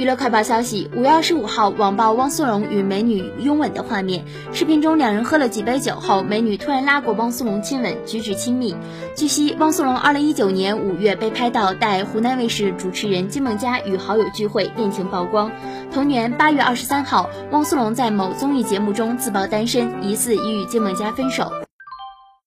娱乐快报消息，五月二十五号网曝汪苏泷与美女拥吻的画面。视频中两人喝了几杯酒后，美女突然拉过汪苏泷亲吻，举止亲密。据悉，汪苏泷二零一九年五月被拍到带湖南卫视主持人金梦佳与好友聚会，恋情曝光。同年八月二十三号，汪苏泷在某综艺节目中自曝单身，疑似已与金梦佳分手。